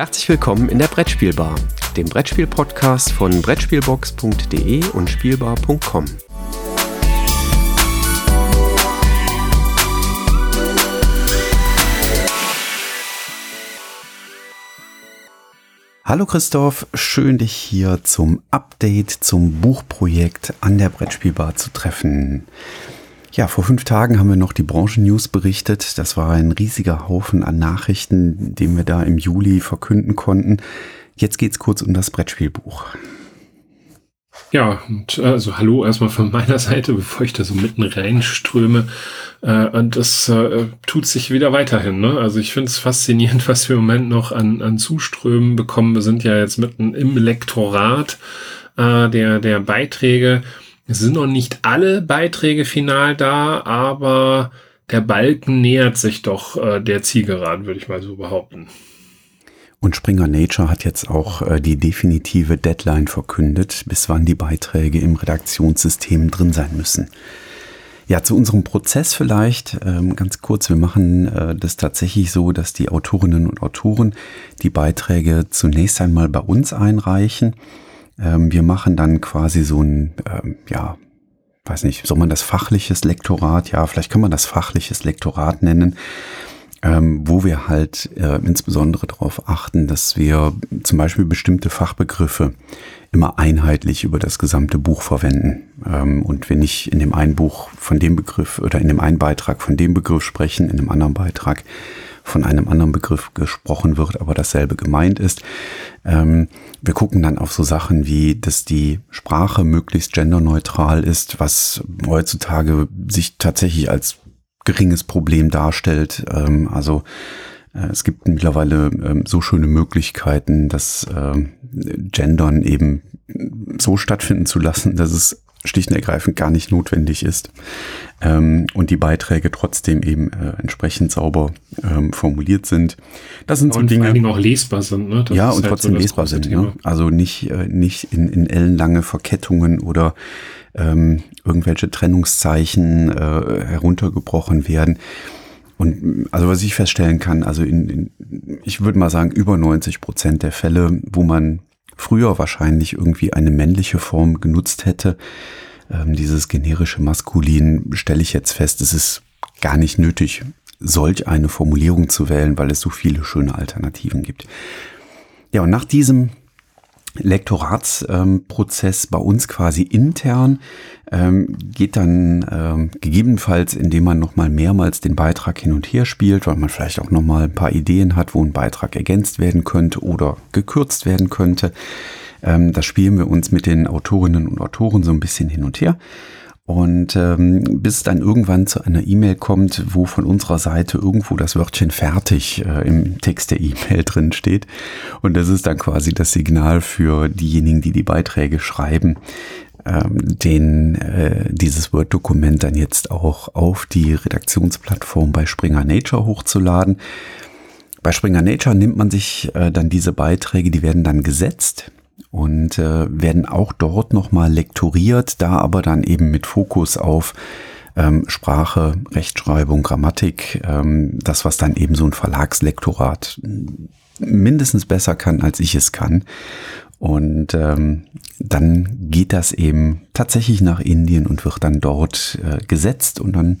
Herzlich willkommen in der Brettspielbar, dem Brettspiel-Podcast von Brettspielbox.de und Spielbar.com. Hallo Christoph, schön dich hier zum Update zum Buchprojekt an der Brettspielbar zu treffen. Ja, vor fünf Tagen haben wir noch die Branchen-News berichtet. Das war ein riesiger Haufen an Nachrichten, den wir da im Juli verkünden konnten. Jetzt geht's kurz um das Brettspielbuch. Ja, und äh, also hallo erstmal von meiner Seite, bevor ich da so mitten reinströme. Äh, und das äh, tut sich wieder weiterhin. Ne? Also ich finde es faszinierend, was wir im Moment noch an, an Zuströmen bekommen. Wir sind ja jetzt mitten im Lektorat äh, der, der Beiträge. Es sind noch nicht alle Beiträge final da, aber der Balken nähert sich doch äh, der Zielgeraden, würde ich mal so behaupten. Und Springer Nature hat jetzt auch äh, die definitive Deadline verkündet, bis wann die Beiträge im Redaktionssystem drin sein müssen. Ja, zu unserem Prozess vielleicht ähm, ganz kurz. Wir machen äh, das tatsächlich so, dass die Autorinnen und Autoren die Beiträge zunächst einmal bei uns einreichen ähm, wir machen dann quasi so ein, ähm, ja, weiß nicht, soll man das fachliches Lektorat, ja, vielleicht kann man das fachliches Lektorat nennen, ähm, wo wir halt äh, insbesondere darauf achten, dass wir zum Beispiel bestimmte Fachbegriffe immer einheitlich über das gesamte Buch verwenden. Ähm, und wenn ich in dem einen Buch von dem Begriff oder in dem einen Beitrag von dem Begriff sprechen, in einem anderen Beitrag von einem anderen Begriff gesprochen wird, aber dasselbe gemeint ist. Ähm, wir gucken dann auf so Sachen wie, dass die Sprache möglichst genderneutral ist, was heutzutage sich tatsächlich als geringes Problem darstellt. Ähm, also äh, es gibt mittlerweile ähm, so schöne Möglichkeiten, das äh, Gendern eben so stattfinden zu lassen, dass es schlicht und ergreifend gar nicht notwendig ist ähm, und die Beiträge trotzdem eben äh, entsprechend sauber ähm, formuliert sind. Das sind so und Dinge, vor allen Dingen auch lesbar sind. Ne? Das ja und halt trotzdem so lesbar sind. Ne? Also nicht äh, nicht in, in ellenlange Verkettungen oder ähm, irgendwelche Trennungszeichen äh, heruntergebrochen werden. Und also was ich feststellen kann, also in, in ich würde mal sagen über 90 Prozent der Fälle, wo man früher wahrscheinlich irgendwie eine männliche Form genutzt hätte. Ähm, dieses generische Maskulin stelle ich jetzt fest, es ist gar nicht nötig, solch eine Formulierung zu wählen, weil es so viele schöne Alternativen gibt. Ja, und nach diesem Lektoratsprozess ähm, bei uns quasi intern ähm, geht dann ähm, gegebenenfalls, indem man nochmal mehrmals den Beitrag hin und her spielt, weil man vielleicht auch nochmal ein paar Ideen hat, wo ein Beitrag ergänzt werden könnte oder gekürzt werden könnte. Ähm, da spielen wir uns mit den Autorinnen und Autoren so ein bisschen hin und her. Und ähm, bis dann irgendwann zu einer E-Mail kommt, wo von unserer Seite irgendwo das Wörtchen fertig äh, im Text der E-Mail drin steht. Und das ist dann quasi das Signal für diejenigen, die die Beiträge schreiben, ähm, den, äh, dieses Word-Dokument dann jetzt auch auf die Redaktionsplattform bei Springer Nature hochzuladen. Bei Springer Nature nimmt man sich äh, dann diese Beiträge, die werden dann gesetzt und äh, werden auch dort nochmal lektoriert, da aber dann eben mit Fokus auf ähm, Sprache, Rechtschreibung, Grammatik, ähm, das, was dann eben so ein Verlagslektorat mindestens besser kann, als ich es kann. Und ähm, dann geht das eben tatsächlich nach Indien und wird dann dort äh, gesetzt und dann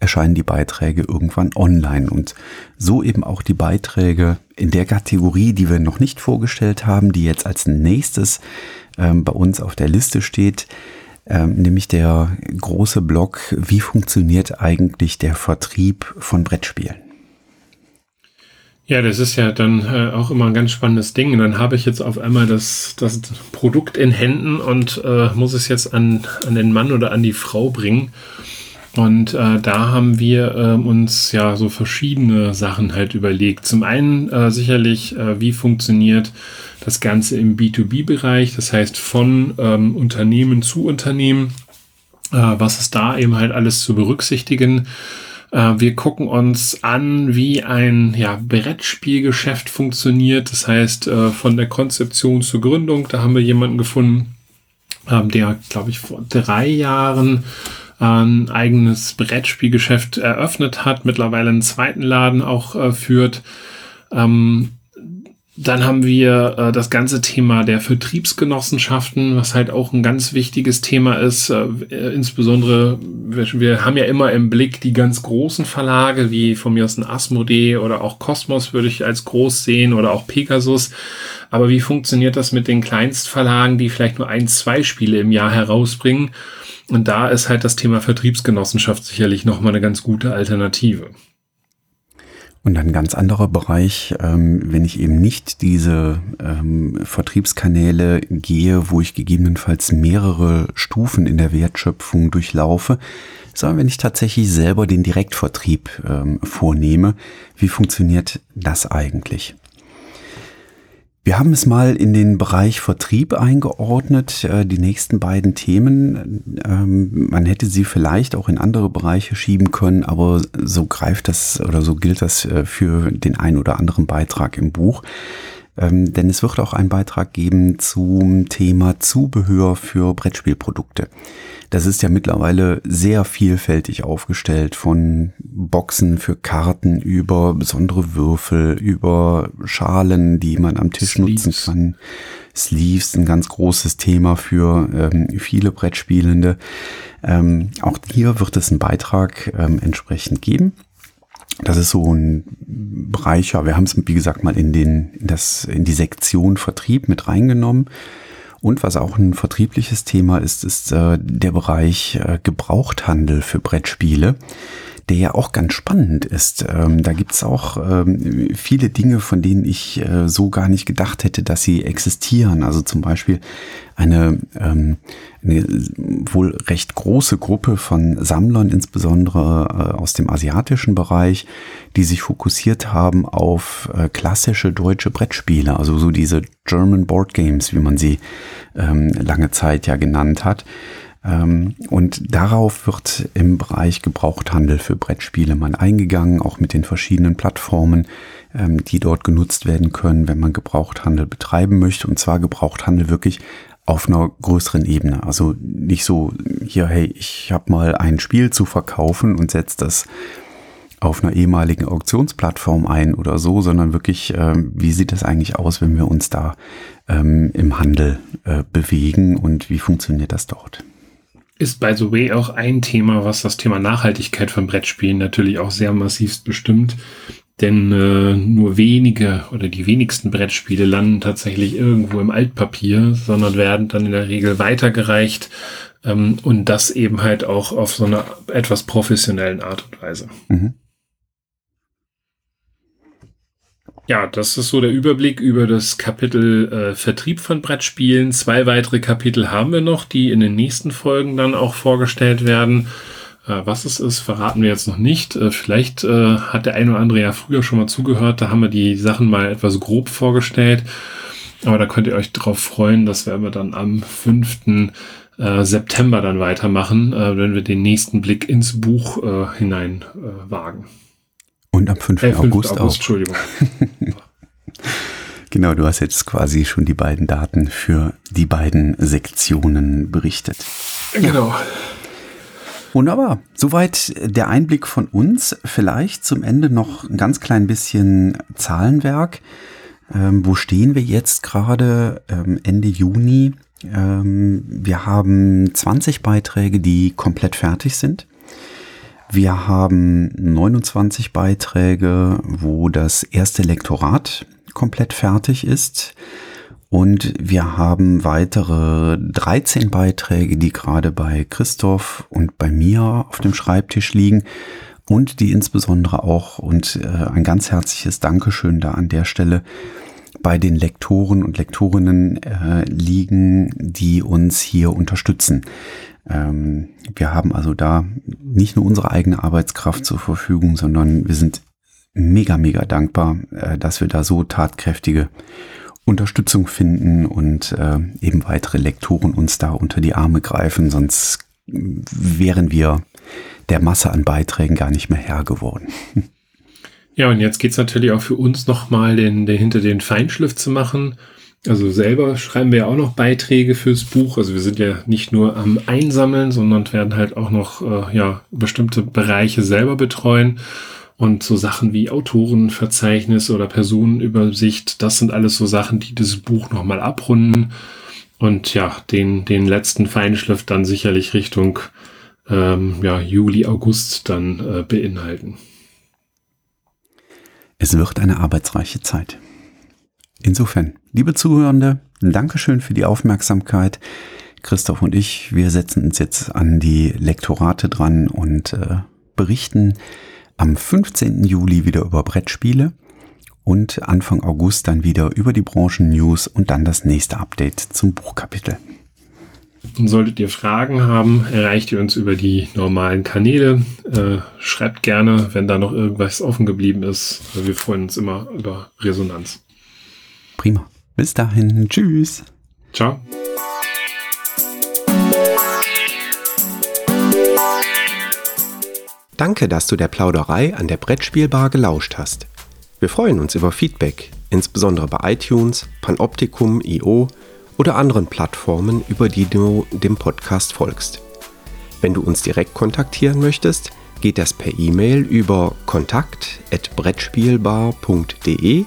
erscheinen die Beiträge irgendwann online. Und so eben auch die Beiträge in der Kategorie, die wir noch nicht vorgestellt haben, die jetzt als nächstes ähm, bei uns auf der Liste steht, ähm, nämlich der große Blog, wie funktioniert eigentlich der Vertrieb von Brettspielen? Ja, das ist ja dann äh, auch immer ein ganz spannendes Ding. Und dann habe ich jetzt auf einmal das, das Produkt in Händen und äh, muss es jetzt an, an den Mann oder an die Frau bringen. Und äh, da haben wir äh, uns ja so verschiedene Sachen halt überlegt. Zum einen äh, sicherlich, äh, wie funktioniert das Ganze im B2B-Bereich, das heißt von ähm, Unternehmen zu Unternehmen. Äh, was ist da eben halt alles zu berücksichtigen? Äh, wir gucken uns an, wie ein ja, Brettspielgeschäft funktioniert. Das heißt, von der Konzeption zur Gründung, da haben wir jemanden gefunden, äh, der, glaube ich, vor drei Jahren ein eigenes Brettspielgeschäft eröffnet hat, mittlerweile einen zweiten Laden auch äh, führt. Ähm, dann haben wir äh, das ganze Thema der Vertriebsgenossenschaften, was halt auch ein ganz wichtiges Thema ist. Äh, insbesondere, wir, wir, haben ja immer im Blick die ganz großen Verlage, wie von mir aus ein Asmodee oder auch Cosmos würde ich als groß sehen oder auch Pegasus. Aber wie funktioniert das mit den Kleinstverlagen, die vielleicht nur ein, zwei Spiele im Jahr herausbringen? Und da ist halt das Thema Vertriebsgenossenschaft sicherlich nochmal eine ganz gute Alternative. Und ein ganz anderer Bereich, ähm, wenn ich eben nicht diese ähm, Vertriebskanäle gehe, wo ich gegebenenfalls mehrere Stufen in der Wertschöpfung durchlaufe, sondern wenn ich tatsächlich selber den Direktvertrieb ähm, vornehme, wie funktioniert das eigentlich? Wir haben es mal in den Bereich Vertrieb eingeordnet, äh, die nächsten beiden Themen. Ähm, man hätte sie vielleicht auch in andere Bereiche schieben können, aber so greift das oder so gilt das äh, für den ein oder anderen Beitrag im Buch. Ähm, denn es wird auch einen Beitrag geben zum Thema Zubehör für Brettspielprodukte. Das ist ja mittlerweile sehr vielfältig aufgestellt, von Boxen für Karten über besondere Würfel, über Schalen, die man am Tisch Sleeves. nutzen kann. Sleeves, ein ganz großes Thema für ähm, viele Brettspielende. Ähm, auch hier wird es einen Beitrag ähm, entsprechend geben. Das ist so ein Bereich, ja, wir haben es, wie gesagt, mal in, den, in, das, in die Sektion Vertrieb mit reingenommen. Und was auch ein vertriebliches Thema ist, ist äh, der Bereich äh, Gebrauchthandel für Brettspiele der ja auch ganz spannend ist. Ähm, da gibt's auch ähm, viele Dinge, von denen ich äh, so gar nicht gedacht hätte, dass sie existieren. Also zum Beispiel eine, ähm, eine wohl recht große Gruppe von Sammlern, insbesondere äh, aus dem asiatischen Bereich, die sich fokussiert haben auf äh, klassische deutsche Brettspiele, also so diese German Board Games, wie man sie ähm, lange Zeit ja genannt hat. Ähm, und darauf wird im Bereich Gebrauchthandel für Brettspiele mal eingegangen, auch mit den verschiedenen Plattformen, ähm, die dort genutzt werden können, wenn man Gebrauchthandel betreiben möchte. Und zwar Gebrauchthandel wirklich auf einer größeren Ebene. Also nicht so, hier, hey, ich habe mal ein Spiel zu verkaufen und setze das auf einer ehemaligen Auktionsplattform ein oder so, sondern wirklich, äh, wie sieht es eigentlich aus, wenn wir uns da ähm, im Handel äh, bewegen und wie funktioniert das dort? Ist by the way auch ein Thema, was das Thema Nachhaltigkeit von Brettspielen natürlich auch sehr massivst bestimmt. Denn äh, nur wenige oder die wenigsten Brettspiele landen tatsächlich irgendwo im Altpapier, sondern werden dann in der Regel weitergereicht ähm, und das eben halt auch auf so einer etwas professionellen Art und Weise. Mhm. Ja, das ist so der Überblick über das Kapitel äh, Vertrieb von Brettspielen. Zwei weitere Kapitel haben wir noch, die in den nächsten Folgen dann auch vorgestellt werden. Äh, was es ist, verraten wir jetzt noch nicht. Äh, vielleicht äh, hat der eine oder andere ja früher schon mal zugehört. Da haben wir die Sachen mal etwas grob vorgestellt. Aber da könnt ihr euch drauf freuen. Das werden wir dann am 5. Äh, September dann weitermachen, äh, wenn wir den nächsten Blick ins Buch hinein wagen. Und am 5. Äh, 5. August, August auch. Entschuldigung. genau, du hast jetzt quasi schon die beiden Daten für die beiden Sektionen berichtet. Genau. Wunderbar. Soweit der Einblick von uns. Vielleicht zum Ende noch ein ganz klein bisschen Zahlenwerk. Ähm, wo stehen wir jetzt gerade ähm, Ende Juni? Ähm, wir haben 20 Beiträge, die komplett fertig sind. Wir haben 29 Beiträge, wo das erste Lektorat komplett fertig ist. Und wir haben weitere 13 Beiträge, die gerade bei Christoph und bei mir auf dem Schreibtisch liegen und die insbesondere auch und äh, ein ganz herzliches Dankeschön da an der Stelle bei den Lektoren und Lektorinnen äh, liegen, die uns hier unterstützen. Ähm, wir haben also da nicht nur unsere eigene Arbeitskraft zur Verfügung, sondern wir sind mega, mega dankbar, äh, dass wir da so tatkräftige Unterstützung finden und äh, eben weitere Lektoren uns da unter die Arme greifen, sonst wären wir der Masse an Beiträgen gar nicht mehr Herr geworden. Ja, und jetzt geht's natürlich auch für uns nochmal den, den hinter den Feinschliff zu machen also selber schreiben wir ja auch noch Beiträge fürs Buch. Also wir sind ja nicht nur am Einsammeln, sondern werden halt auch noch äh, ja, bestimmte Bereiche selber betreuen. Und so Sachen wie Autorenverzeichnis oder Personenübersicht, das sind alles so Sachen, die dieses Buch nochmal abrunden. Und ja, den, den letzten Feinschliff dann sicherlich Richtung ähm, ja, Juli, August dann äh, beinhalten. Es wird eine arbeitsreiche Zeit. Insofern, liebe Zuhörende, Dankeschön für die Aufmerksamkeit. Christoph und ich, wir setzen uns jetzt an die Lektorate dran und äh, berichten am 15. Juli wieder über Brettspiele und Anfang August dann wieder über die Branchen-News und dann das nächste Update zum Buchkapitel. Und solltet ihr Fragen haben, erreicht ihr uns über die normalen Kanäle. Äh, schreibt gerne, wenn da noch irgendwas offen geblieben ist. Wir freuen uns immer über Resonanz. Prima. Bis dahin. Tschüss. Ciao. Danke, dass du der Plauderei an der Brettspielbar gelauscht hast. Wir freuen uns über Feedback, insbesondere bei iTunes, Panoptikum, IO oder anderen Plattformen, über die du dem Podcast folgst. Wenn du uns direkt kontaktieren möchtest, geht das per E-Mail über kontakt@brettspielbar.de